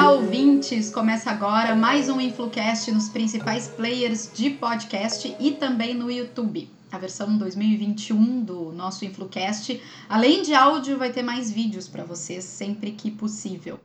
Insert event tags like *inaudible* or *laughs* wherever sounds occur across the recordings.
Olá, ouvintes! Começa agora mais um InfluCast nos principais players de podcast e também no YouTube. A versão 2021 do nosso InfluCast, além de áudio, vai ter mais vídeos para vocês sempre que possível.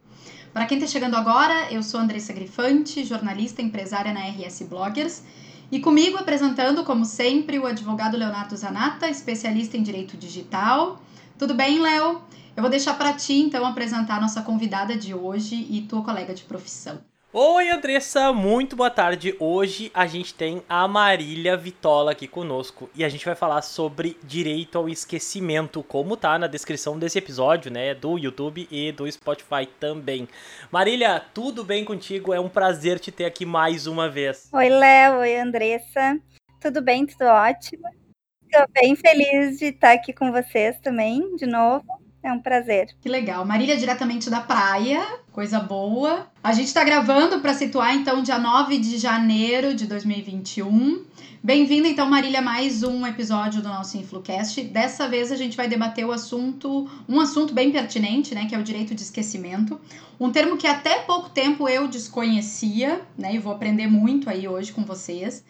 Para quem está chegando agora, eu sou Andressa Grifante, jornalista empresária na RS Bloggers, e comigo apresentando, como sempre, o advogado Leonardo Zanata, especialista em direito digital. Tudo bem, Léo? Eu vou deixar para ti, então, apresentar a nossa convidada de hoje e tua colega de profissão. Oi, Andressa, muito boa tarde. Hoje a gente tem a Marília Vitola aqui conosco e a gente vai falar sobre direito ao esquecimento, como tá na descrição desse episódio, né, do YouTube e do Spotify também. Marília, tudo bem contigo? É um prazer te ter aqui mais uma vez. Oi, Léo, oi, Andressa. Tudo bem, tudo ótimo. Estou bem feliz de estar aqui com vocês também, de novo. É um prazer. Que legal. Marília, diretamente da praia, coisa boa. A gente está gravando para situar, então, dia 9 de janeiro de 2021. Bem-vinda, então, Marília, a mais um episódio do nosso InfluCast. Dessa vez a gente vai debater o assunto, um assunto bem pertinente, né, que é o direito de esquecimento. Um termo que até pouco tempo eu desconhecia, né, e vou aprender muito aí hoje com vocês.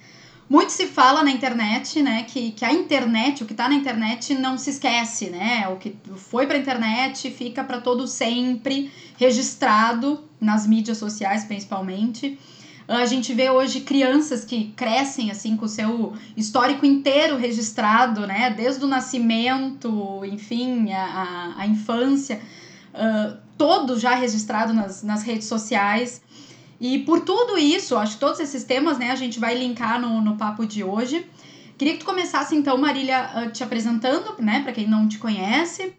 Muito se fala na internet, né, que, que a internet, o que está na internet não se esquece, né? O que foi para a internet fica para todo sempre registrado nas mídias sociais, principalmente. A gente vê hoje crianças que crescem assim com o seu histórico inteiro registrado, né? Desde o nascimento, enfim, a, a infância, uh, todo já registrado nas, nas redes sociais. E por tudo isso, acho que todos esses temas, né, a gente vai linkar no, no papo de hoje. Queria que tu começasse então, Marília, ah, te apresentando, né, para quem não te conhece,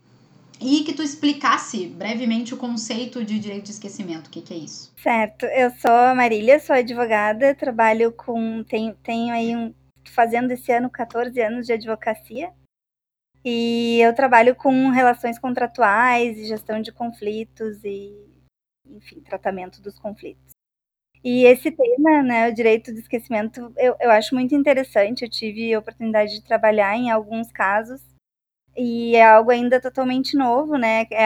e que tu explicasse brevemente o conceito de direito de esquecimento. O que, que é isso? Certo, eu sou a Marília, sou advogada, trabalho com. Tenho, tenho aí um. fazendo esse ano 14 anos de advocacia. E eu trabalho com relações contratuais e gestão de conflitos e, enfim, tratamento dos conflitos. E esse tema, né, o direito do esquecimento, eu, eu acho muito interessante. Eu tive a oportunidade de trabalhar em alguns casos e é algo ainda totalmente novo, né? É,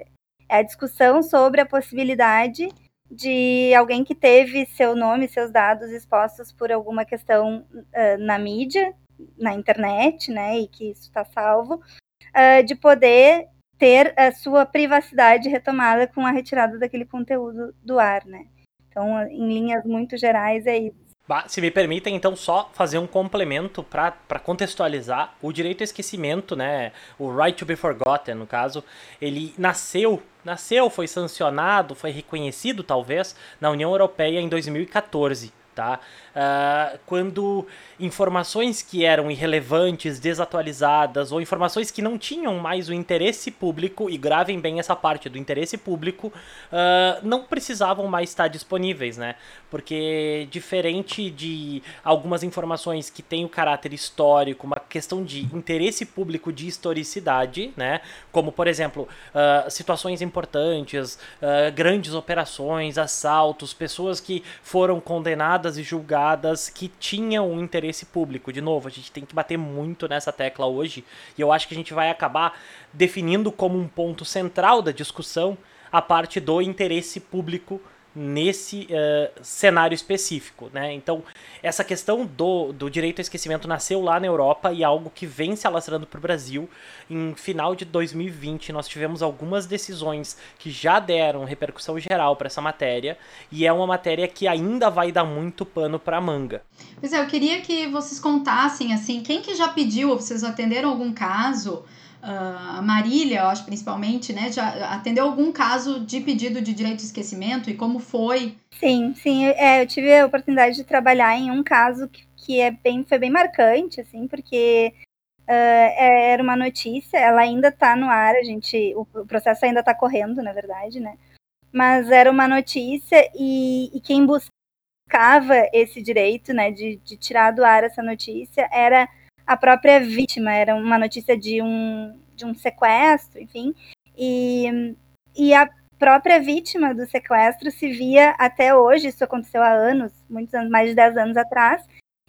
é, é a discussão sobre a possibilidade de alguém que teve seu nome, seus dados expostos por alguma questão uh, na mídia, na internet, né, e que isso está salvo, uh, de poder ter a sua privacidade retomada com a retirada daquele conteúdo do ar, né? Então, em linhas muito gerais, é isso. Se me permitem, então, só fazer um complemento para contextualizar. O direito ao esquecimento, né, o right to be forgotten, no caso, ele nasceu, nasceu, foi sancionado, foi reconhecido, talvez, na União Europeia em 2014 tá? Uh, quando informações que eram irrelevantes, desatualizadas ou informações que não tinham mais o interesse público, e gravem bem essa parte do interesse público, uh, não precisavam mais estar disponíveis, né? Porque diferente de algumas informações que têm o caráter histórico, uma questão de interesse público de historicidade, né? Como, por exemplo, uh, situações importantes, grandes operações, assaltos, pessoas que foram condenadas e julgadas que tinham um interesse público. De novo, a gente tem que bater muito nessa tecla hoje, e eu acho que a gente vai acabar definindo como um ponto central da discussão a parte do interesse público nesse uh, cenário específico, né? Então, essa questão do, do direito ao esquecimento nasceu lá na Europa e é algo que vem se alastrando para o Brasil. Em final de 2020, nós tivemos algumas decisões que já deram repercussão geral para essa matéria e é uma matéria que ainda vai dar muito pano para manga. Pois é, eu queria que vocês contassem assim, quem que já pediu, ou vocês atenderam algum caso a Marília, eu acho principalmente, né, já atendeu algum caso de pedido de direito de esquecimento e como foi? Sim, sim, é, eu tive a oportunidade de trabalhar em um caso que, que é bem, foi bem marcante, assim, porque uh, era uma notícia, ela ainda está no ar, a gente, o, o processo ainda está correndo, na verdade, né, mas era uma notícia e, e quem buscava esse direito, né, de, de tirar do ar essa notícia era a própria vítima. Era uma notícia de um, de um sequestro, enfim. E, e a própria vítima do sequestro se via até hoje, isso aconteceu há anos, muitos anos, mais de 10 anos atrás,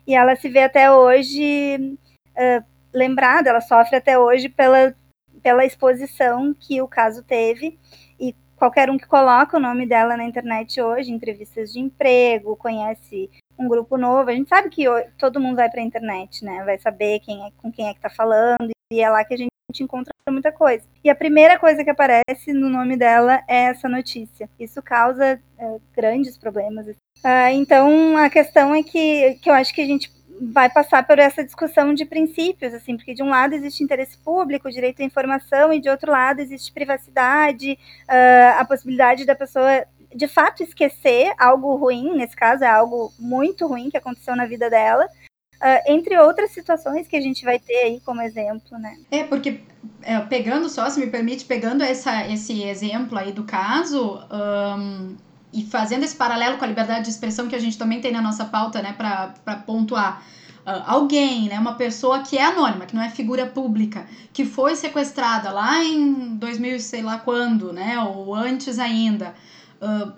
e ela se vê até hoje uh, lembrada, ela sofre até hoje pela, pela exposição que o caso teve, e qualquer um que coloca o nome dela na internet hoje, entrevistas de emprego, conhece um grupo novo, a gente sabe que todo mundo vai para a internet, né? Vai saber quem é, com quem é que está falando, e é lá que a gente encontra muita coisa. E a primeira coisa que aparece no nome dela é essa notícia. Isso causa é, grandes problemas. Uh, então, a questão é que, que eu acho que a gente vai passar por essa discussão de princípios, assim, porque de um lado existe interesse público, direito à informação, e de outro lado existe privacidade, uh, a possibilidade da pessoa de fato esquecer algo ruim, nesse caso é algo muito ruim que aconteceu na vida dela, uh, entre outras situações que a gente vai ter aí como exemplo, né? É, porque é, pegando só, se me permite, pegando essa, esse exemplo aí do caso, um, e fazendo esse paralelo com a liberdade de expressão que a gente também tem na nossa pauta, né, para pontuar. Uh, alguém, né, uma pessoa que é anônima, que não é figura pública, que foi sequestrada lá em 2000, sei lá quando, né, ou antes ainda,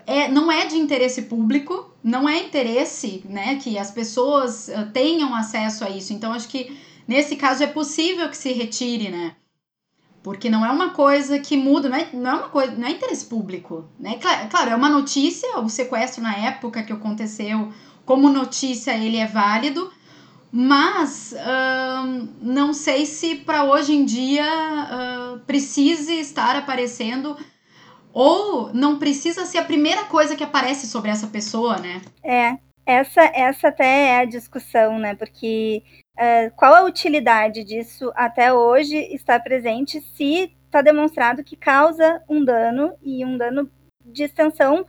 é, não é de interesse público, não é interesse, né, que as pessoas uh, tenham acesso a isso. Então, acho que nesse caso é possível que se retire, né, porque não é uma coisa que muda, não é, não é uma coisa, não é interesse público, né? Claro, é uma notícia, o sequestro na época que aconteceu, como notícia ele é válido, mas uh, não sei se para hoje em dia uh, precise estar aparecendo ou não precisa ser a primeira coisa que aparece sobre essa pessoa, né? É, essa, essa até é a discussão, né? Porque uh, qual a utilidade disso até hoje estar presente se está demonstrado que causa um dano e um dano de extensão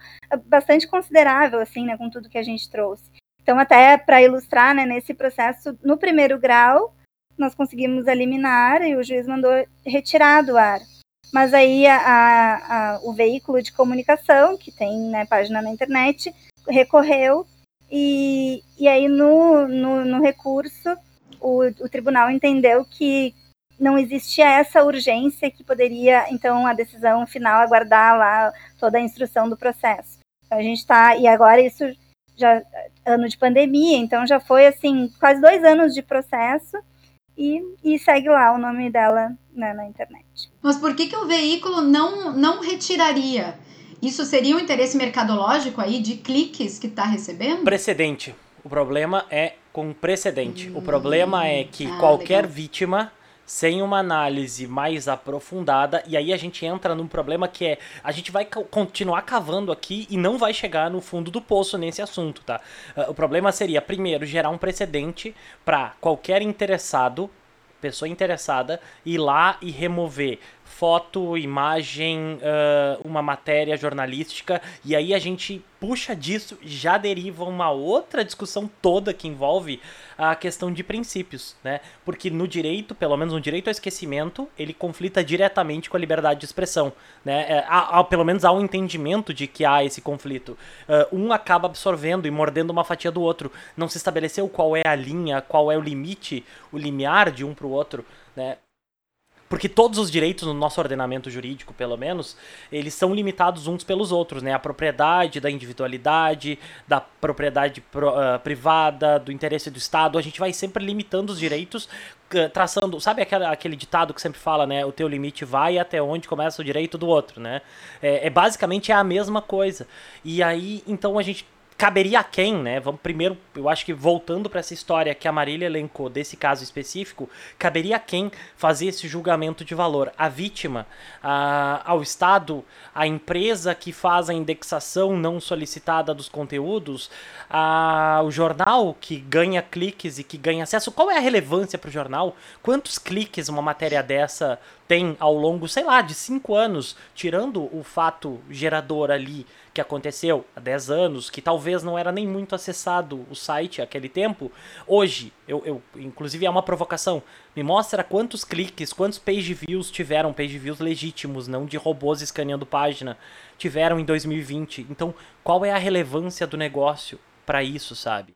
bastante considerável, assim, né, com tudo que a gente trouxe. Então, até para ilustrar, né, nesse processo, no primeiro grau, nós conseguimos eliminar e o juiz mandou retirar do ar. Mas aí a, a, a, o veículo de comunicação, que tem né, página na internet, recorreu e, e aí no, no, no recurso o, o tribunal entendeu que não existia essa urgência que poderia, então, a decisão final aguardar lá toda a instrução do processo. Então, a gente está, e agora isso já, ano de pandemia, então já foi, assim, quase dois anos de processo, e, e segue lá o nome dela né, na internet. Mas por que, que o veículo não, não retiraria? Isso seria um interesse mercadológico aí de cliques que está recebendo? Precedente. O problema é com precedente. Hum, o problema é que ah, qualquer legal. vítima sem uma análise mais aprofundada, e aí a gente entra num problema que é, a gente vai continuar cavando aqui e não vai chegar no fundo do poço nesse assunto, tá? Uh, o problema seria, primeiro, gerar um precedente para qualquer interessado, pessoa interessada, ir lá e remover foto, imagem, uh, uma matéria jornalística, e aí a gente puxa disso, já deriva uma outra discussão toda que envolve a questão de princípios, né? Porque no direito, pelo menos no direito ao esquecimento, ele conflita diretamente com a liberdade de expressão, né? É, há, há, pelo menos há um entendimento de que há esse conflito. Uh, um acaba absorvendo e mordendo uma fatia do outro. Não se estabeleceu qual é a linha, qual é o limite, o limiar de um para o outro, né? Porque todos os direitos no nosso ordenamento jurídico, pelo menos, eles são limitados uns pelos outros, né? A propriedade, da individualidade, da propriedade pro, uh, privada, do interesse do Estado, a gente vai sempre limitando os direitos, uh, traçando, sabe aquele, aquele ditado que sempre fala, né? O teu limite vai até onde começa o direito do outro, né? É, é basicamente é a mesma coisa. E aí, então a gente caberia a quem, né? Vamos primeiro, eu acho que voltando para essa história que a Marília elencou desse caso específico, caberia a quem fazer esse julgamento de valor? A vítima, a, ao Estado, a empresa que faz a indexação não solicitada dos conteúdos, a, o jornal que ganha cliques e que ganha acesso. Qual é a relevância para o jornal? Quantos cliques uma matéria dessa tem ao longo, sei lá, de cinco anos, tirando o fato gerador ali que aconteceu há 10 anos, que talvez não era nem muito acessado o site aquele tempo, hoje, eu, eu inclusive é uma provocação, me mostra quantos cliques, quantos page views tiveram, page views legítimos, não de robôs escaneando página, tiveram em 2020. Então, qual é a relevância do negócio para isso, sabe?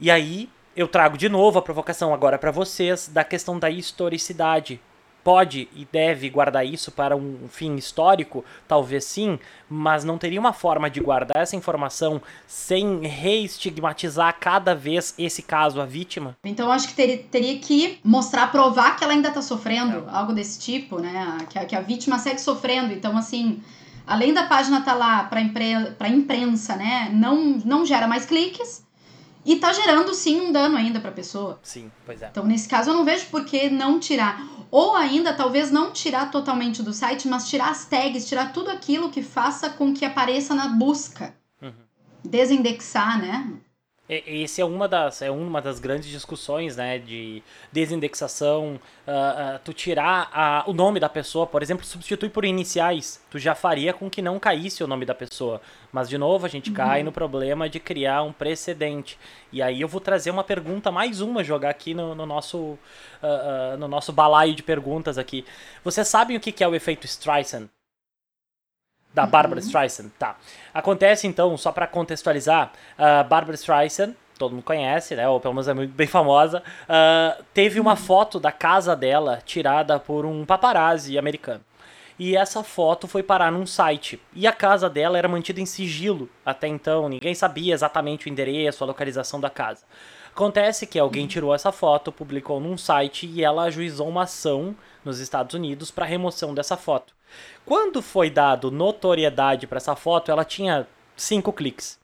E aí, eu trago de novo a provocação agora para vocês da questão da historicidade pode e deve guardar isso para um fim histórico? Talvez sim, mas não teria uma forma de guardar essa informação sem reestigmatizar cada vez esse caso, a vítima? Então acho que teria, teria que mostrar, provar que ela ainda está sofrendo, é. algo desse tipo, né? Que a, que a vítima segue sofrendo. Então, assim. além da página estar tá lá para impre pra imprensa, né, não, não gera mais cliques e tá gerando sim um dano ainda para a pessoa. Sim, pois é. Então, nesse caso, eu não vejo por que não tirar. Ou ainda, talvez não tirar totalmente do site, mas tirar as tags, tirar tudo aquilo que faça com que apareça na busca. Uhum. Desindexar, né? Esse é uma das, é uma das grandes discussões, né, de desindexação, uh, uh, tu tirar a, o nome da pessoa, por exemplo, substituir por iniciais, tu já faria com que não caísse o nome da pessoa. Mas, de novo, a gente uhum. cai no problema de criar um precedente. E aí eu vou trazer uma pergunta, mais uma, jogar aqui no, no nosso, uh, no nosso balaio de perguntas aqui. Vocês sabem o que é o efeito Streisand? Da uhum. Barbara Streisand, tá. Acontece então, só para contextualizar, a uh, Barbara Streisand, todo mundo conhece, né? Ou pelo menos é muito bem famosa, uh, teve uma uhum. foto da casa dela tirada por um paparazzi americano. E essa foto foi parar num site. E a casa dela era mantida em sigilo até então, ninguém sabia exatamente o endereço, a localização da casa. Acontece que alguém uhum. tirou essa foto, publicou num site e ela ajuizou uma ação nos Estados Unidos para remoção dessa foto. Quando foi dado notoriedade para essa foto, ela tinha cinco cliques.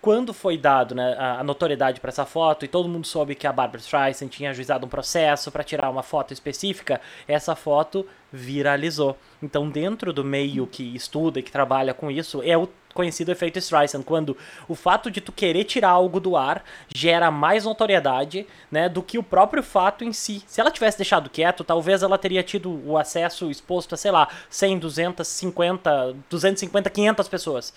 Quando foi dado né, a notoriedade para essa foto e todo mundo soube que a Barbara Streisand tinha ajuizado um processo para tirar uma foto específica, essa foto viralizou. Então, dentro do meio que estuda e que trabalha com isso, é o conhecido efeito Streisand, quando o fato de tu querer tirar algo do ar gera mais notoriedade, né, do que o próprio fato em si. Se ela tivesse deixado quieto, talvez ela teria tido o acesso exposto a, sei lá, 100, 250, 250, 500 pessoas.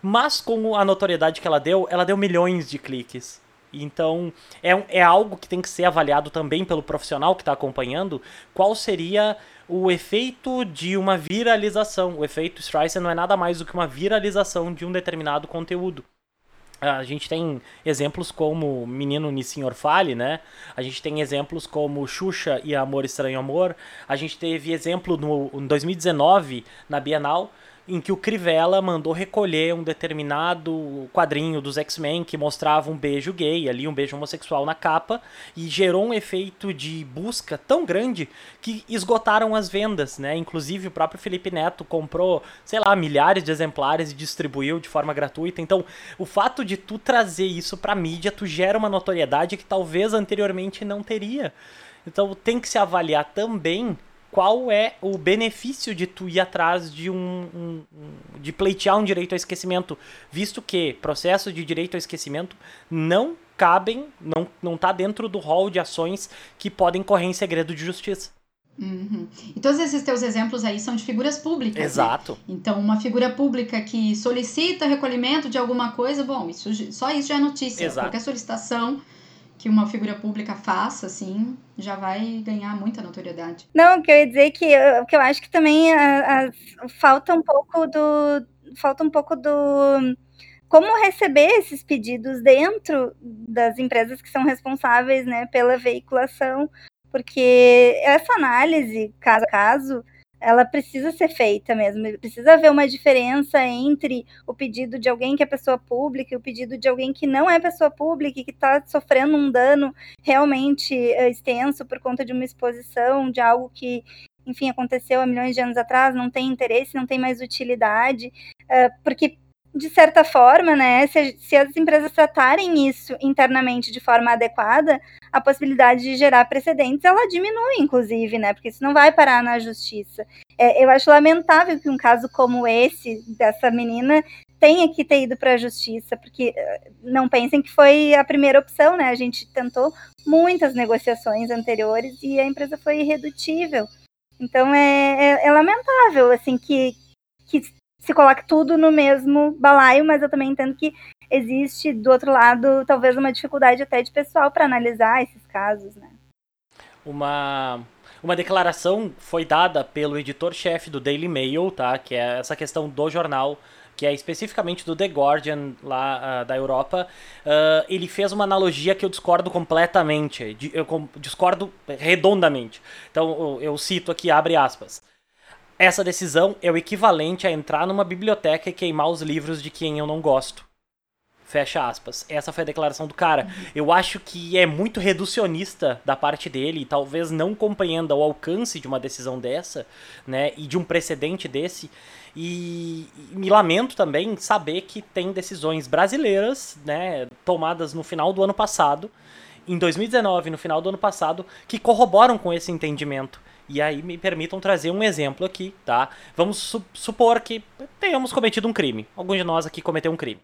Mas com a notoriedade que ela deu, ela deu milhões de cliques. Então, é, é algo que tem que ser avaliado também pelo profissional que está acompanhando. Qual seria o efeito de uma viralização. O efeito Streisand não é nada mais do que uma viralização de um determinado conteúdo. A gente tem exemplos como Menino Nissin Fale, né? A gente tem exemplos como Xuxa e Amor Estranho Amor. A gente teve exemplo no, em 2019, na Bienal, em que o Crivella mandou recolher um determinado quadrinho dos X-Men que mostrava um beijo gay, ali um beijo homossexual na capa, e gerou um efeito de busca tão grande que esgotaram as vendas, né? Inclusive o próprio Felipe Neto comprou, sei lá, milhares de exemplares e distribuiu de forma gratuita. Então, o fato de tu trazer isso pra mídia, tu gera uma notoriedade que talvez anteriormente não teria. Então, tem que se avaliar também qual é o benefício de tu ir atrás de um, um, um, de pleitear um direito ao esquecimento, visto que processo de direito ao esquecimento não cabem, não não está dentro do rol de ações que podem correr em segredo de justiça. Uhum. E todos esses teus exemplos aí são de figuras públicas. Né? Exato. Né? Então, uma figura pública que solicita recolhimento de alguma coisa, bom, isso, só isso já é notícia. Exato. Qualquer solicitação que uma figura pública faça, assim, já vai ganhar muita notoriedade. Não, o que eu ia dizer é que eu, que eu acho que também a, a, falta um pouco do. Falta um pouco do. Como receber esses pedidos dentro das empresas que são responsáveis né, pela veiculação, porque essa análise, caso a caso, ela precisa ser feita mesmo. Precisa haver uma diferença entre o pedido de alguém que é pessoa pública e o pedido de alguém que não é pessoa pública e que está sofrendo um dano realmente uh, extenso por conta de uma exposição, de algo que, enfim, aconteceu há milhões de anos atrás, não tem interesse, não tem mais utilidade, uh, porque de certa forma, né, se, se, as empresas tratarem isso internamente de forma adequada, a possibilidade de gerar precedentes ela diminui, inclusive, né, porque isso não vai parar na justiça. É, eu acho lamentável que um caso como esse dessa menina tenha que ter ido para a justiça, porque eh, não pensem que foi a primeira opção, né? A gente tentou muitas negociações anteriores e a empresa foi irredutível. Então é, é, é lamentável assim que, que se coloque tudo no mesmo balaio, mas eu também entendo que existe do outro lado talvez uma dificuldade até de pessoal para analisar esses casos, né? Uma uma declaração foi dada pelo editor-chefe do Daily Mail, tá? Que é essa questão do jornal, que é especificamente do The Guardian lá uh, da Europa. Uh, ele fez uma analogia que eu discordo completamente, eu discordo redondamente. Então eu cito aqui, abre aspas. Essa decisão é o equivalente a entrar numa biblioteca e queimar os livros de quem eu não gosto. Fecha aspas. Essa foi a declaração do cara. Eu acho que é muito reducionista da parte dele, e talvez não compreenda o alcance de uma decisão dessa, né, e de um precedente desse. E, e me lamento também saber que tem decisões brasileiras, né, tomadas no final do ano passado, em 2019, no final do ano passado, que corroboram com esse entendimento. E aí me permitam trazer um exemplo aqui, tá? Vamos su supor que tenhamos cometido um crime. Algum de nós aqui cometeu um crime.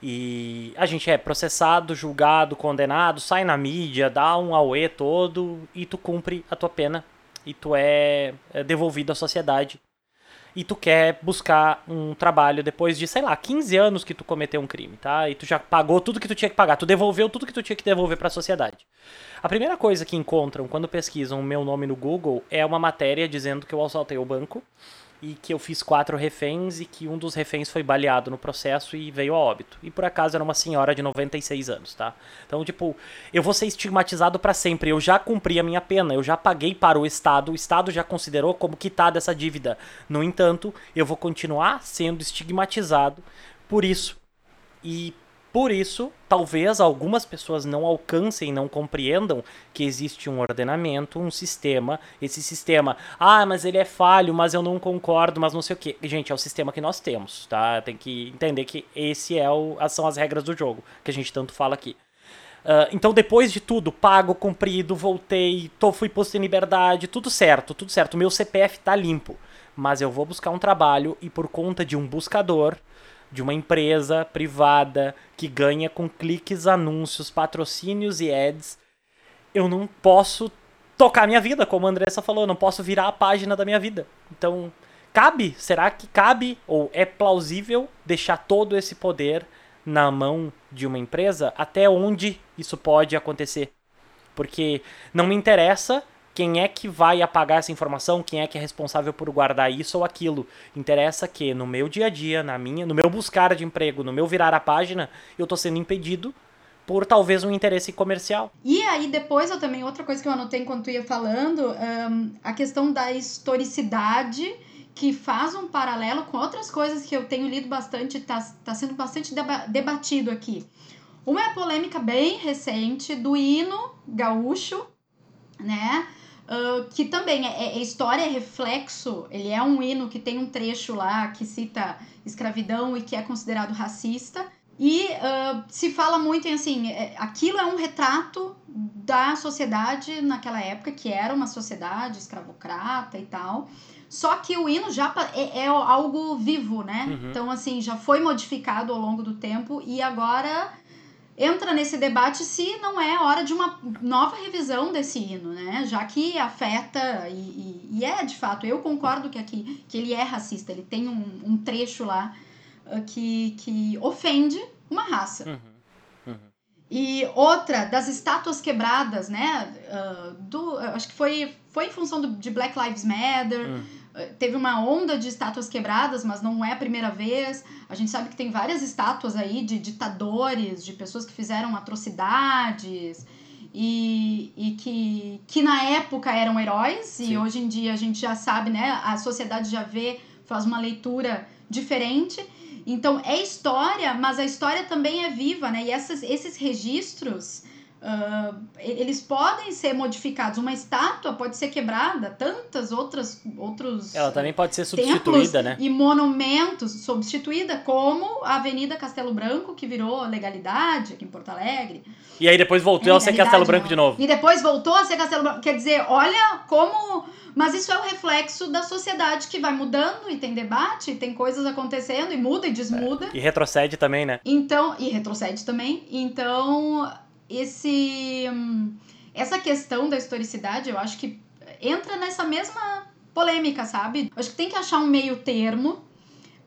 E a gente é processado, julgado, condenado, sai na mídia, dá um auê todo e tu cumpre a tua pena e tu é, é devolvido à sociedade. E tu quer buscar um trabalho depois de, sei lá, 15 anos que tu cometeu um crime, tá? E tu já pagou tudo que tu tinha que pagar, tu devolveu tudo que tu tinha que devolver para a sociedade. A primeira coisa que encontram quando pesquisam o meu nome no Google é uma matéria dizendo que eu assaltei o banco e que eu fiz quatro reféns e que um dos reféns foi baleado no processo e veio a óbito. E por acaso era uma senhora de 96 anos, tá? Então, tipo, eu vou ser estigmatizado para sempre. Eu já cumpri a minha pena, eu já paguei para o Estado, o Estado já considerou como quitada essa dívida. No entanto, eu vou continuar sendo estigmatizado por isso. E por isso, talvez algumas pessoas não alcancem, não compreendam que existe um ordenamento, um sistema. Esse sistema, ah, mas ele é falho, mas eu não concordo, mas não sei o que. Gente, é o sistema que nós temos, tá? Tem que entender que esse é o, são as regras do jogo que a gente tanto fala aqui. Uh, então, depois de tudo, pago, cumprido, voltei, tô, fui posto em liberdade, tudo certo, tudo certo. Meu CPF tá limpo. Mas eu vou buscar um trabalho e por conta de um buscador, de uma empresa privada que ganha com cliques, anúncios, patrocínios e ads, eu não posso tocar minha vida, como a Andressa falou, eu não posso virar a página da minha vida. Então, cabe, será que cabe ou é plausível deixar todo esse poder na mão de uma empresa? Até onde isso pode acontecer? Porque não me interessa quem é que vai apagar essa informação, quem é que é responsável por guardar isso ou aquilo. Interessa que no meu dia a dia, na minha, no meu buscar de emprego, no meu virar a página, eu estou sendo impedido por talvez um interesse comercial. E aí depois eu também outra coisa que eu anotei enquanto ia falando, um, a questão da historicidade que faz um paralelo com outras coisas que eu tenho lido bastante, está tá sendo bastante deba debatido aqui. Uma é a polêmica bem recente do hino gaúcho, né? Uh, que também é, é, história, é reflexo, ele é um hino que tem um trecho lá que cita escravidão e que é considerado racista. E uh, se fala muito em assim, é, aquilo é um retrato da sociedade naquela época, que era uma sociedade escravocrata e tal. Só que o hino já é, é algo vivo, né? Uhum. Então, assim, já foi modificado ao longo do tempo e agora entra nesse debate se não é hora de uma nova revisão desse hino, né? Já que afeta, e, e, e é de fato, eu concordo que aqui que ele é racista, ele tem um, um trecho lá uh, que, que ofende uma raça. Uhum. Uhum. E outra das estátuas quebradas, né? Uh, do, acho que foi, foi em função do, de Black Lives Matter. Uhum teve uma onda de estátuas quebradas, mas não é a primeira vez. A gente sabe que tem várias estátuas aí de ditadores, de pessoas que fizeram atrocidades e, e que, que na época eram heróis Sim. e hoje em dia a gente já sabe, né? A sociedade já vê, faz uma leitura diferente. Então é história, mas a história também é viva, né? E essas, esses registros Uh, eles podem ser modificados. Uma estátua pode ser quebrada, tantas outras outros. Ela também pode ser substituída, né? E monumentos substituída, como a Avenida Castelo Branco, que virou legalidade aqui em Porto Alegre. E aí depois voltou é a ser Castelo Branco de novo. E depois voltou a ser Castelo Branco. Quer dizer, olha como. Mas isso é o reflexo da sociedade que vai mudando e tem debate, e tem coisas acontecendo e muda e desmuda. É. E retrocede também, né? Então, e retrocede também. Então, esse essa questão da historicidade, eu acho que entra nessa mesma polêmica, sabe? Eu acho que tem que achar um meio termo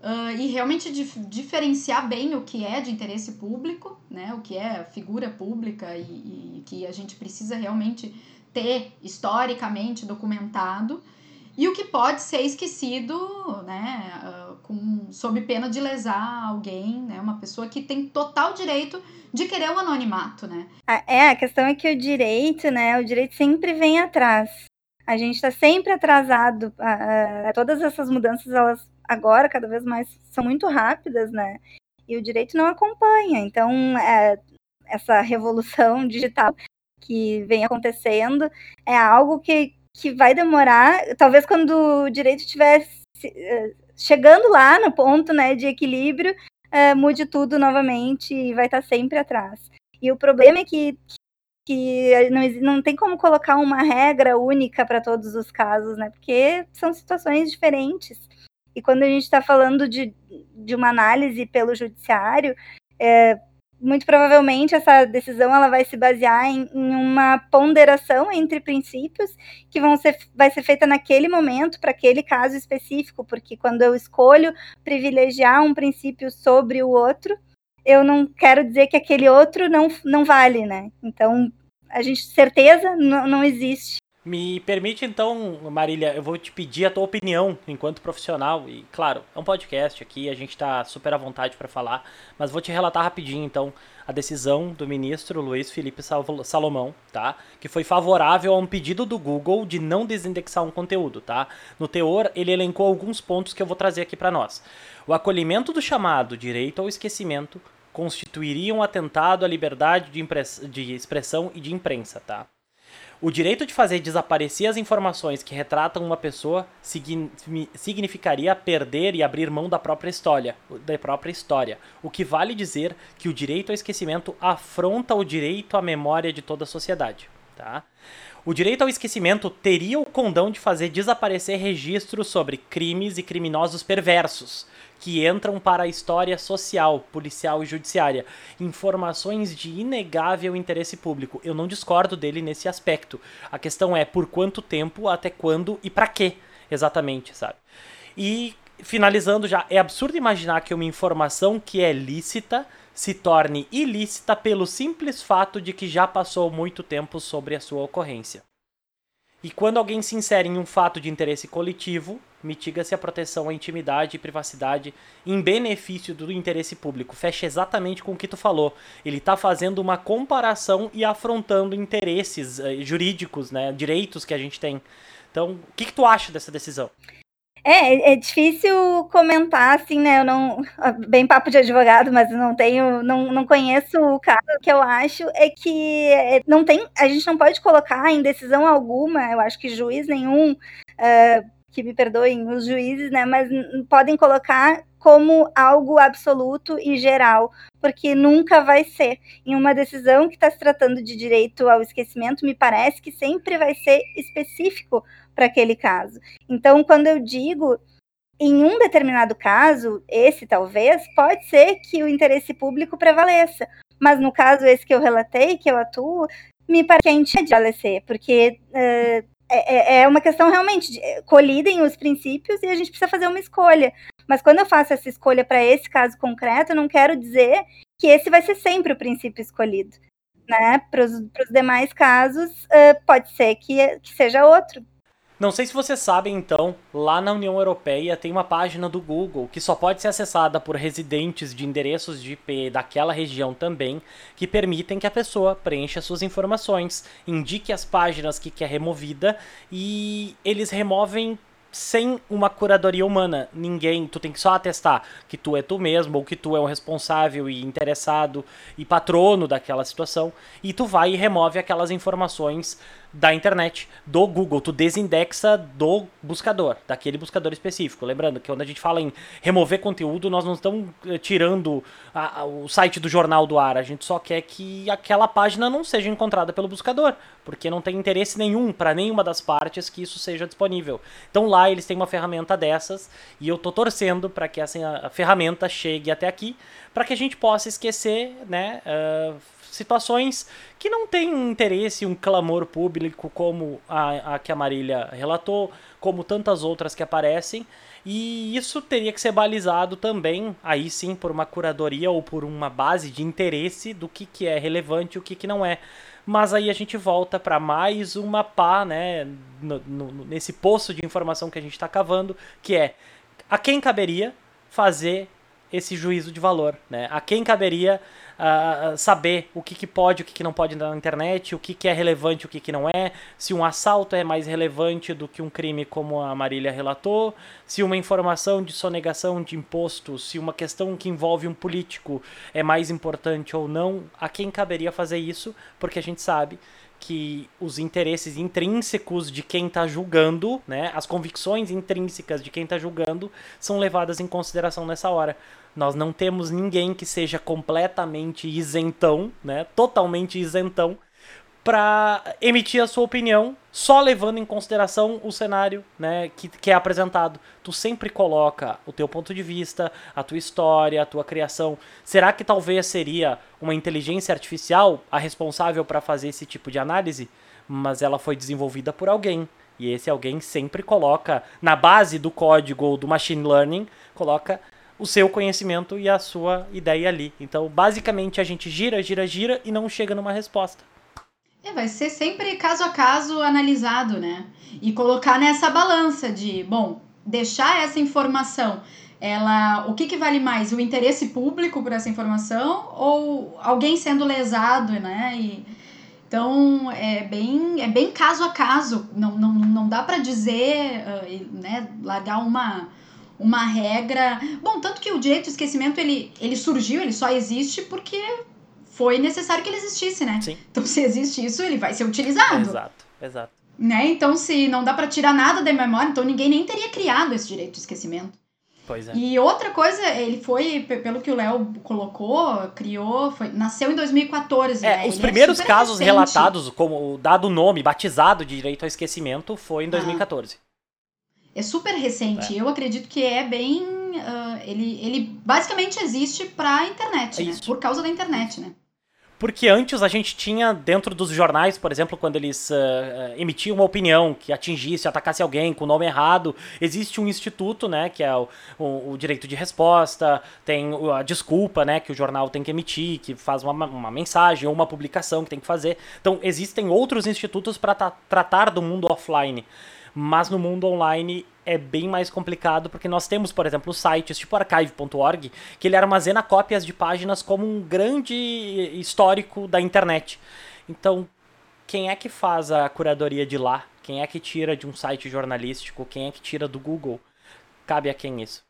uh, e realmente dif diferenciar bem o que é de interesse público, né? O que é figura pública e, e que a gente precisa realmente ter historicamente documentado e o que pode ser esquecido, né, uh, com, sob pena de lesar alguém, né, uma pessoa que tem total direito de querer o anonimato, né? É, a questão é que o direito, né, o direito sempre vem atrás. A gente está sempre atrasado. A, a, todas essas mudanças, elas agora cada vez mais são muito rápidas, né? e o direito não acompanha. Então, é, essa revolução *laughs* digital que vem acontecendo é algo que, que vai demorar, talvez quando o direito estiver eh, chegando lá no ponto né, de equilíbrio, é, mude tudo novamente e vai estar sempre atrás. E o problema é que, que não, não tem como colocar uma regra única para todos os casos, né? Porque são situações diferentes. E quando a gente está falando de, de uma análise pelo judiciário, é, muito provavelmente essa decisão ela vai se basear em, em, uma ponderação entre princípios que vão ser, vai ser feita naquele momento para aquele caso específico, porque quando eu escolho privilegiar um princípio sobre o outro, eu não quero dizer que aquele outro não, não vale, né? Então, a gente certeza não, não existe. Me permite então, Marília, eu vou te pedir a tua opinião enquanto profissional e, claro, é um podcast aqui, a gente está super à vontade para falar, mas vou te relatar rapidinho então a decisão do ministro Luiz Felipe Salomão, tá? Que foi favorável a um pedido do Google de não desindexar um conteúdo, tá? No teor, ele elencou alguns pontos que eu vou trazer aqui para nós. O acolhimento do chamado direito ao esquecimento constituiria um atentado à liberdade de, de expressão e de imprensa, tá? O direito de fazer desaparecer as informações que retratam uma pessoa significaria perder e abrir mão da própria história, da própria história. O que vale dizer que o direito ao esquecimento afronta o direito à memória de toda a sociedade, tá? O direito ao esquecimento teria o condão de fazer desaparecer registros sobre crimes e criminosos perversos, que entram para a história social, policial e judiciária. Informações de inegável interesse público. Eu não discordo dele nesse aspecto. A questão é por quanto tempo, até quando e para quê, exatamente, sabe? E finalizando já, é absurdo imaginar que uma informação que é lícita se torne ilícita pelo simples fato de que já passou muito tempo sobre a sua ocorrência. E quando alguém se insere em um fato de interesse coletivo, mitiga-se a proteção à intimidade e privacidade em benefício do interesse público. Fecha exatamente com o que tu falou. Ele está fazendo uma comparação e afrontando interesses eh, jurídicos, né, direitos que a gente tem. Então, o que, que tu acha dessa decisão? É, é difícil comentar, assim, né? Eu não. Bem papo de advogado, mas não tenho. Não, não conheço o caso. O que eu acho é que é, não tem. A gente não pode colocar em decisão alguma, eu acho que juiz nenhum. Uh, que me perdoem os juízes, né? Mas podem colocar como algo absoluto e geral, porque nunca vai ser. Em uma decisão que está se tratando de direito ao esquecimento, me parece que sempre vai ser específico para aquele caso. Então, quando eu digo em um determinado caso, esse talvez, pode ser que o interesse público prevaleça. Mas no caso esse que eu relatei, que eu atuo, me parece que a gente é de prevalecer, porque uh, é, é uma questão realmente de colidem os princípios e a gente precisa fazer uma escolha. Mas quando eu faço essa escolha para esse caso concreto, não quero dizer que esse vai ser sempre o princípio escolhido. Né? Para os demais casos, uh, pode ser que, que seja outro. Não sei se vocês sabem, então, lá na União Europeia tem uma página do Google que só pode ser acessada por residentes de endereços de IP daquela região também, que permitem que a pessoa preencha suas informações, indique as páginas que quer removida e eles removem sem uma curadoria humana. Ninguém, tu tem que só atestar que tu é tu mesmo ou que tu é o responsável e interessado e patrono daquela situação e tu vai e remove aquelas informações da internet, do Google, tu desindexa do buscador, daquele buscador específico. Lembrando que quando a gente fala em remover conteúdo, nós não estamos eh, tirando a, a, o site do jornal do ar, a gente só quer que aquela página não seja encontrada pelo buscador, porque não tem interesse nenhum para nenhuma das partes que isso seja disponível. Então lá eles têm uma ferramenta dessas e eu tô torcendo para que essa ferramenta chegue até aqui, para que a gente possa esquecer, né, uh, situações que não têm um interesse, um clamor público como a, a que a Marília relatou, como tantas outras que aparecem. E isso teria que ser balizado também, aí sim, por uma curadoria ou por uma base de interesse do que, que é relevante e o que, que não é. Mas aí a gente volta para mais uma pá, né, no, no, nesse poço de informação que a gente está cavando, que é a quem caberia fazer esse juízo de valor, né? A quem caberia uh, saber o que, que pode, o que, que não pode na internet, o que, que é relevante, o que, que não é, se um assalto é mais relevante do que um crime como a Marília relatou, se uma informação de sonegação de imposto, se uma questão que envolve um político é mais importante ou não, a quem caberia fazer isso, porque a gente sabe que os interesses intrínsecos de quem está julgando, né, as convicções intrínsecas de quem está julgando, são levadas em consideração nessa hora. Nós não temos ninguém que seja completamente isentão, né, totalmente isentão, para emitir a sua opinião, só levando em consideração o cenário né, que, que é apresentado. Tu sempre coloca o teu ponto de vista, a tua história, a tua criação. Será que talvez seria uma inteligência artificial a responsável para fazer esse tipo de análise? Mas ela foi desenvolvida por alguém. E esse alguém sempre coloca, na base do código ou do machine learning, coloca o seu conhecimento e a sua ideia ali. Então, basicamente, a gente gira, gira, gira e não chega numa resposta. É, vai ser sempre caso a caso analisado, né? E colocar nessa balança de, bom, deixar essa informação, ela, o que, que vale mais, o interesse público por essa informação ou alguém sendo lesado, né? E, então é bem, é bem caso a caso, não, não, não dá para dizer, uh, né, largar uma uma regra. Bom, tanto que o direito de esquecimento ele, ele surgiu, ele só existe porque foi necessário que ele existisse, né? Sim. Então, se existe isso, ele vai ser utilizado. Exato, exato. Né? Então, se não dá para tirar nada da memória, então ninguém nem teria criado esse direito de esquecimento. Pois é. E outra coisa, ele foi, pelo que o Léo colocou, criou, foi, nasceu em 2014. É, né? os ele é primeiros é casos recente. relatados, como dado o nome, batizado de direito ao esquecimento, foi em 2014. É super recente. É. Eu acredito que é bem. Uh, ele, ele basicamente existe pra internet, né? Por causa da internet, né? Porque antes a gente tinha dentro dos jornais, por exemplo, quando eles uh, emitiam uma opinião que atingisse, atacasse alguém com o nome errado, existe um instituto, né, que é o, o, o direito de resposta, tem a desculpa, né, que o jornal tem que emitir, que faz uma, uma mensagem ou uma publicação que tem que fazer. Então existem outros institutos para tra tratar do mundo offline. Mas no mundo online é bem mais complicado, porque nós temos, por exemplo, sites tipo archive.org, que ele armazena cópias de páginas como um grande histórico da internet. Então, quem é que faz a curadoria de lá? Quem é que tira de um site jornalístico? Quem é que tira do Google? Cabe a quem isso?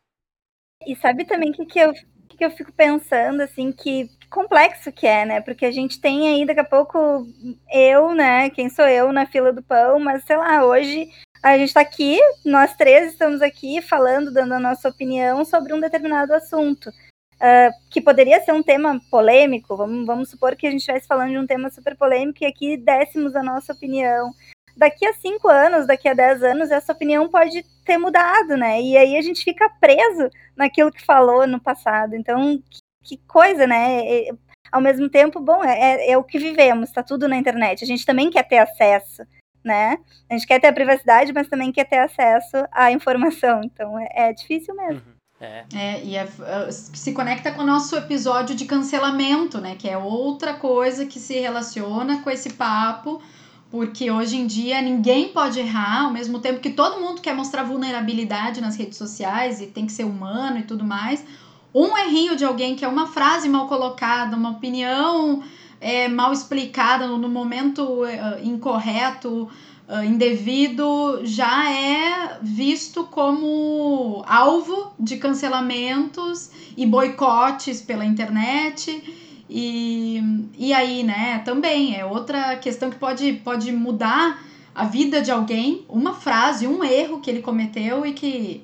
E sabe também o que, que, eu, que, que eu fico pensando, assim, que complexo que é, né? Porque a gente tem aí, daqui a pouco, eu, né? Quem sou eu na fila do pão, mas sei lá, hoje a gente está aqui, nós três estamos aqui falando, dando a nossa opinião sobre um determinado assunto. Uh, que poderia ser um tema polêmico, vamos, vamos supor que a gente estivesse falando de um tema super polêmico e aqui dessemos a nossa opinião. Daqui a cinco anos, daqui a dez anos, essa opinião pode ter mudado, né? E aí a gente fica preso naquilo que falou no passado. Então, que, que coisa, né? E, ao mesmo tempo, bom, é, é o que vivemos, está tudo na internet. A gente também quer ter acesso né? A gente quer ter a privacidade, mas também quer ter acesso à informação. Então é, é difícil mesmo. Uhum. É. é e é, se conecta com o nosso episódio de cancelamento, né? Que é outra coisa que se relaciona com esse papo, porque hoje em dia ninguém pode errar, ao mesmo tempo que todo mundo quer mostrar vulnerabilidade nas redes sociais e tem que ser humano e tudo mais. Um errinho de alguém que é uma frase mal colocada, uma opinião é, mal explicada no momento uh, incorreto, uh, indevido, já é visto como alvo de cancelamentos e boicotes pela internet. E, e aí, né, também é outra questão que pode, pode mudar a vida de alguém, uma frase, um erro que ele cometeu e que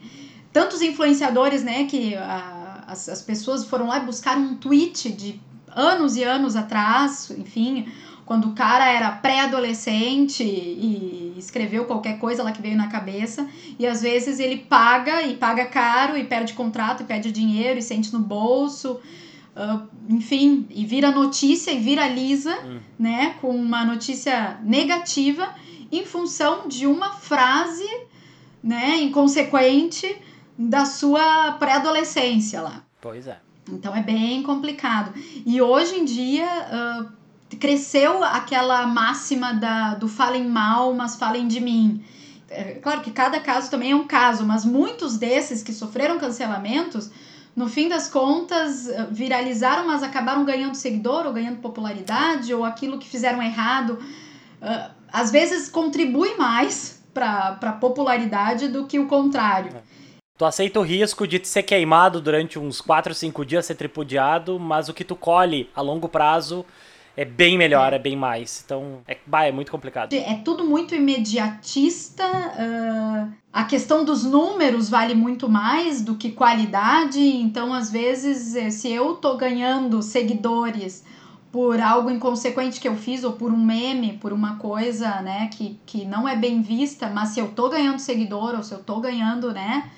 tantos influenciadores, né, que a, as, as pessoas foram lá buscar um tweet de anos e anos atrás, enfim, quando o cara era pré-adolescente e escreveu qualquer coisa lá que veio na cabeça, e às vezes ele paga e paga caro e perde contrato e perde dinheiro e sente no bolso. Uh, enfim, e vira notícia e viraliza, hum. né, com uma notícia negativa em função de uma frase, né, inconsequente da sua pré-adolescência lá. Pois é. Então é bem complicado. E hoje em dia uh, cresceu aquela máxima da, do falem mal, mas falem de mim. É, claro que cada caso também é um caso, mas muitos desses que sofreram cancelamentos no fim das contas, viralizaram, mas acabaram ganhando seguidor ou ganhando popularidade, ou aquilo que fizeram errado, uh, às vezes contribui mais para a popularidade do que o contrário. É. Tu aceita o risco de ser queimado durante uns 4, 5 dias, ser tripudiado, mas o que tu colhe a longo prazo é bem melhor, é, é bem mais. Então, é, bah, é muito complicado. É tudo muito imediatista. Uh, a questão dos números vale muito mais do que qualidade. Então, às vezes, eh, se eu tô ganhando seguidores por algo inconsequente que eu fiz, ou por um meme, por uma coisa, né, que, que não é bem vista, mas se eu tô ganhando seguidor, ou se eu tô ganhando, né,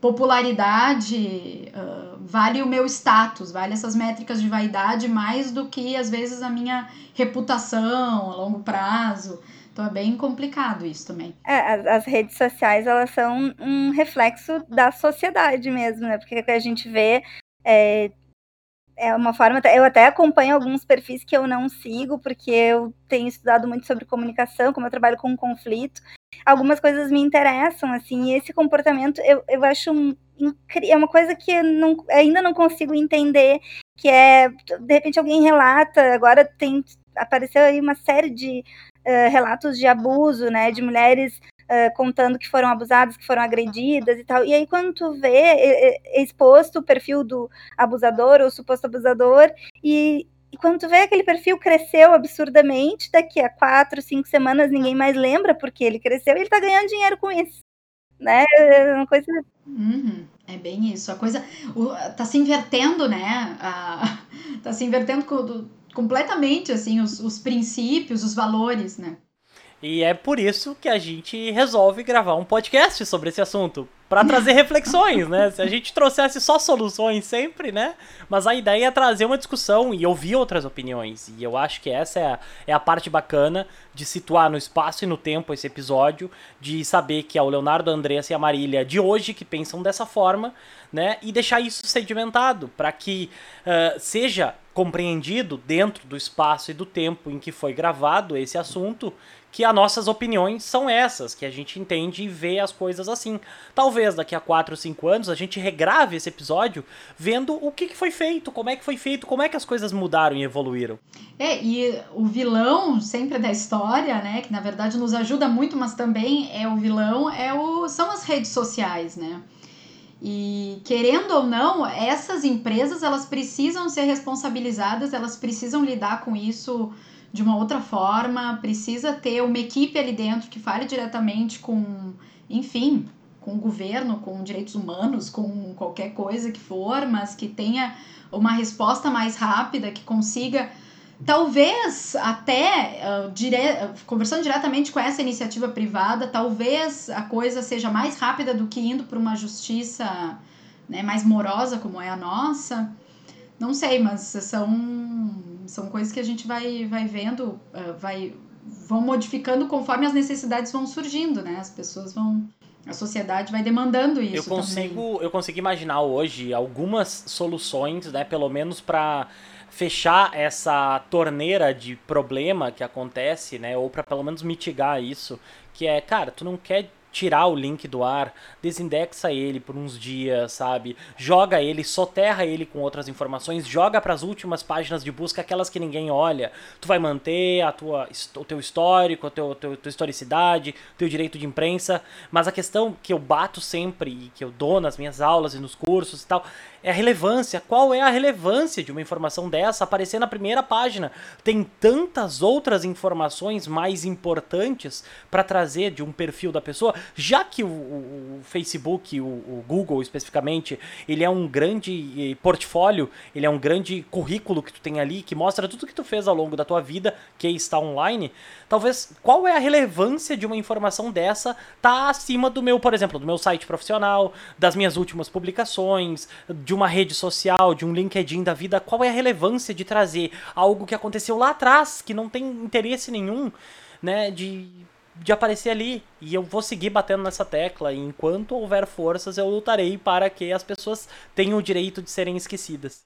popularidade, uh, vale o meu status, vale essas métricas de vaidade mais do que às vezes a minha reputação a longo prazo. Então é bem complicado isso também. É, as, as, redes sociais elas são um reflexo da sociedade mesmo, né? Porque a gente vê é, é uma forma. Eu até acompanho alguns perfis que eu não sigo, porque eu tenho estudado muito sobre comunicação, como eu trabalho com conflito. Algumas coisas me interessam, assim, e esse comportamento eu, eu acho é uma coisa que não, ainda não consigo entender, que é, de repente alguém relata, agora tem, apareceu aí uma série de uh, relatos de abuso, né, de mulheres uh, contando que foram abusadas, que foram agredidas e tal. E aí, quando tu vê, é, é exposto o perfil do abusador ou suposto abusador, e, e quando tu vê aquele perfil cresceu absurdamente, daqui a quatro, cinco semanas ninguém mais lembra porque ele cresceu e ele tá ganhando dinheiro com isso. Né? É uma coisa. Uhum, é bem isso. A coisa o, tá se invertendo, né? A, *laughs* tá se invertendo completamente assim os, os princípios, os valores, né? E é por isso que a gente resolve gravar um podcast sobre esse assunto, para trazer reflexões, né? Se a gente trouxesse só soluções sempre, né? Mas a ideia é trazer uma discussão e ouvir outras opiniões. E eu acho que essa é a, é a parte bacana de situar no espaço e no tempo esse episódio, de saber que é o Leonardo, a Andressa e a Marília de hoje que pensam dessa forma, né? E deixar isso sedimentado para que uh, seja compreendido dentro do espaço e do tempo em que foi gravado esse assunto que as nossas opiniões são essas, que a gente entende e vê as coisas assim. Talvez daqui a 4 ou 5 anos a gente regrave esse episódio vendo o que, foi feito, como é que foi feito, como é que as coisas mudaram e evoluíram. É, e o vilão sempre da história, né, que na verdade nos ajuda muito, mas também é o vilão, é o, são as redes sociais, né? E querendo ou não, essas empresas elas precisam ser responsabilizadas, elas precisam lidar com isso de uma outra forma, precisa ter uma equipe ali dentro que fale diretamente com, enfim, com o governo, com direitos humanos, com qualquer coisa que for, mas que tenha uma resposta mais rápida, que consiga talvez até uh, dire... conversando diretamente com essa iniciativa privada, talvez a coisa seja mais rápida do que indo para uma justiça né, mais morosa como é a nossa. Não sei, mas são, são coisas que a gente vai, vai vendo, uh, vai, vão modificando conforme as necessidades vão surgindo, né? As pessoas vão. A sociedade vai demandando isso. Eu consigo, também. eu consigo imaginar hoje algumas soluções, né? Pelo menos para fechar essa torneira de problema que acontece, né? Ou para pelo menos mitigar isso, que é, cara, tu não quer tirar o link do ar, desindexa ele por uns dias, sabe? Joga ele, soterra ele com outras informações, joga para as últimas páginas de busca, aquelas que ninguém olha. Tu vai manter a tua, o teu histórico, a tua historicidade, teu direito de imprensa, mas a questão que eu bato sempre e que eu dou nas minhas aulas e nos cursos e tal, é a relevância. Qual é a relevância de uma informação dessa aparecer na primeira página? Tem tantas outras informações mais importantes para trazer de um perfil da pessoa, já que o, o Facebook, o, o, Google especificamente, ele é um grande eh, portfólio, ele é um grande currículo que tu tem ali, que mostra tudo que tu fez ao longo da tua vida, que está online. Talvez, qual é a relevância de uma informação dessa tá acima do meu, por exemplo, do meu site profissional, das minhas últimas publicações, de uma rede social, de um LinkedIn da vida, qual é a relevância de trazer algo que aconteceu lá atrás, que não tem interesse nenhum, né, de, de aparecer ali. E eu vou seguir batendo nessa tecla, e enquanto houver forças, eu lutarei para que as pessoas tenham o direito de serem esquecidas.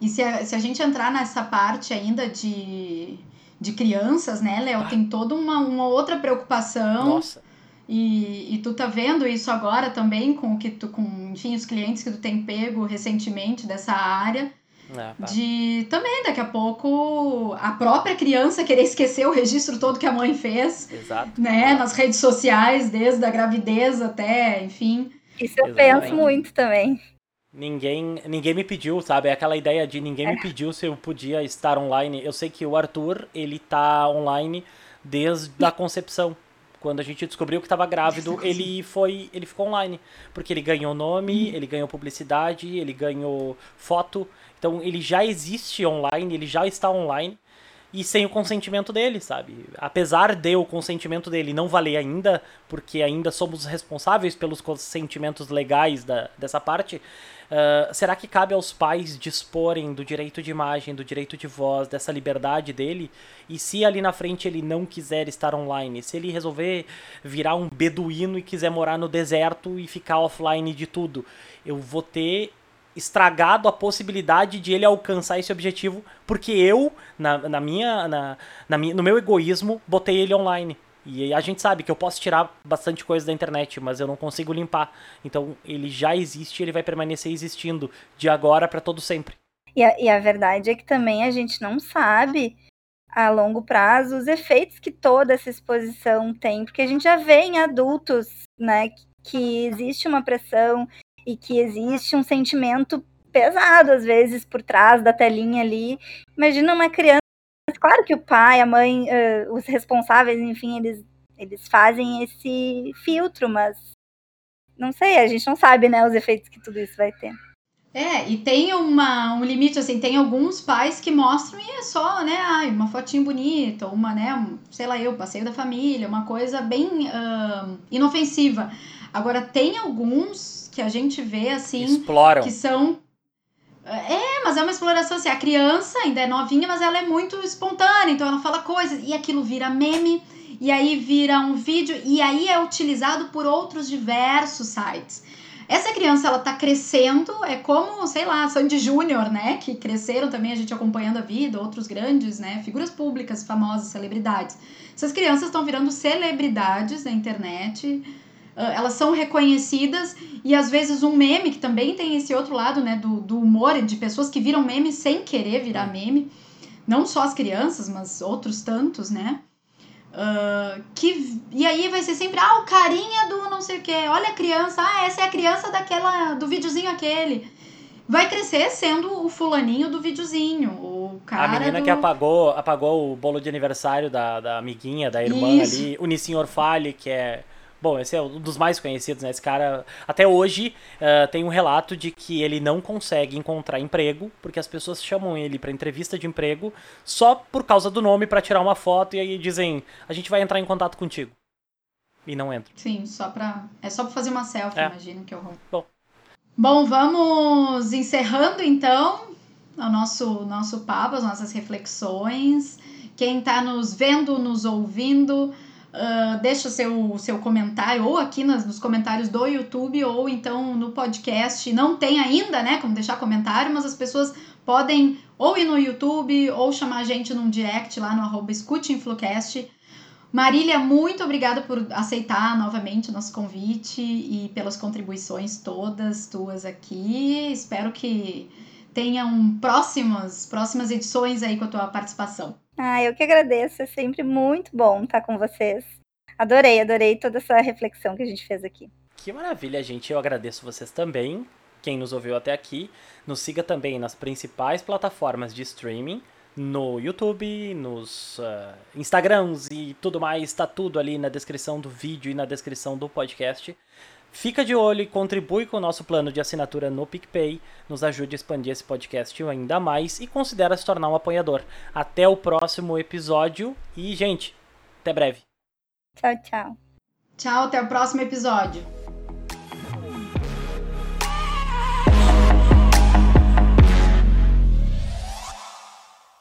E se a, se a gente entrar nessa parte ainda de, de crianças, né, Léo, ah. tem toda uma, uma outra preocupação. Nossa E, e, tu tá vendo isso agora também com o que tu, com, enfim, os clientes que tu tem pego recentemente dessa área. É, tá. De também, daqui a pouco, a própria criança querer esquecer o registro todo que a mãe fez. Exato. Né, nas redes sociais, desde a gravidez até, enfim. Isso eu Exatamente. penso muito também. Ninguém, ninguém me pediu, sabe? É aquela ideia de ninguém é. me pediu se eu podia estar online. Eu sei que o Arthur, ele tá online desde a concepção. Quando a gente descobriu que estava grávido, *laughs* ele foi, ele ficou online, porque ele ganhou nome, uhum. ele ganhou publicidade, ele ganhou foto. Então ele já existe online, ele já está online e sem o consentimento dele, sabe? Apesar de o consentimento dele não valer ainda, porque ainda somos responsáveis pelos consentimentos legais da, dessa parte, Uh, será que cabe aos pais disporem do direito de imagem, do direito de voz, dessa liberdade dele? E se ali na frente ele não quiser estar online, se ele resolver virar um beduíno e quiser morar no deserto e ficar offline de tudo, eu vou ter estragado a possibilidade de ele alcançar esse objetivo porque eu, na, na minha, na, na minha, no meu egoísmo, botei ele online. E a gente sabe que eu posso tirar bastante coisa da internet, mas eu não consigo limpar. Então ele já existe, ele vai permanecer existindo de agora para todo sempre. E a, e a verdade é que também a gente não sabe a longo prazo os efeitos que toda essa exposição tem, porque a gente já vê em adultos, né, que existe uma pressão e que existe um sentimento pesado às vezes por trás da telinha ali. Imagina uma criança claro que o pai, a mãe, uh, os responsáveis, enfim, eles, eles fazem esse filtro, mas não sei, a gente não sabe, né, os efeitos que tudo isso vai ter. É, e tem uma, um limite, assim, tem alguns pais que mostram e é só, né, ai, uma fotinha bonita, uma, né, um, sei lá eu, passeio da família, uma coisa bem uh, inofensiva. Agora, tem alguns que a gente vê, assim, Exploram. que são é, mas é uma exploração assim. A criança ainda é novinha, mas ela é muito espontânea, então ela fala coisas e aquilo vira meme, e aí vira um vídeo, e aí é utilizado por outros diversos sites. Essa criança, ela tá crescendo, é como, sei lá, Sandy Júnior, né? Que cresceram também, a gente acompanhando a vida, outros grandes, né? Figuras públicas, famosas, celebridades. Essas crianças estão virando celebridades na internet, elas são reconhecidas e às vezes um meme, que também tem esse outro lado, né, do, do humor, de pessoas que viram meme sem querer virar meme, não só as crianças, mas outros tantos, né? Uh, que, e aí vai ser sempre, ah, o carinha do não sei o que, olha a criança, ah, essa é a criança daquela, do videozinho aquele. Vai crescer sendo o fulaninho do videozinho, o cara A menina do... que apagou, apagou o bolo de aniversário da, da amiguinha, da irmã Isso. ali, o Nissin Orfale, que é Bom, esse é um dos mais conhecidos, né? Esse cara, até hoje, uh, tem um relato de que ele não consegue encontrar emprego, porque as pessoas chamam ele para entrevista de emprego só por causa do nome para tirar uma foto e aí dizem: a gente vai entrar em contato contigo. E não entra. Sim, só pra. É só pra fazer uma selfie, é. imagino que horror. Bom. Bom, vamos encerrando então o nosso, nosso papo, as nossas reflexões. Quem está nos vendo, nos ouvindo, Uh, deixa seu, seu comentário ou aqui nas, nos comentários do YouTube ou então no podcast. Não tem ainda, né, como deixar comentário, mas as pessoas podem ou ir no YouTube ou chamar a gente num direct lá no arroba escuteinflucast. Marília, muito obrigada por aceitar novamente o nosso convite e pelas contribuições todas tuas aqui. Espero que tenham próximas, próximas edições aí com a tua participação. Ah, eu que agradeço. É sempre muito bom estar com vocês. Adorei, adorei toda essa reflexão que a gente fez aqui. Que maravilha, gente. Eu agradeço vocês também. Quem nos ouviu até aqui, nos siga também nas principais plataformas de streaming, no YouTube, nos uh, Instagrams e tudo mais. Está tudo ali na descrição do vídeo e na descrição do podcast. Fica de olho e contribui com o nosso plano de assinatura no PicPay, nos ajude a expandir esse podcast ainda mais e considera se tornar um apoiador. Até o próximo episódio e, gente, até breve. Tchau, tchau. Tchau, até o próximo episódio.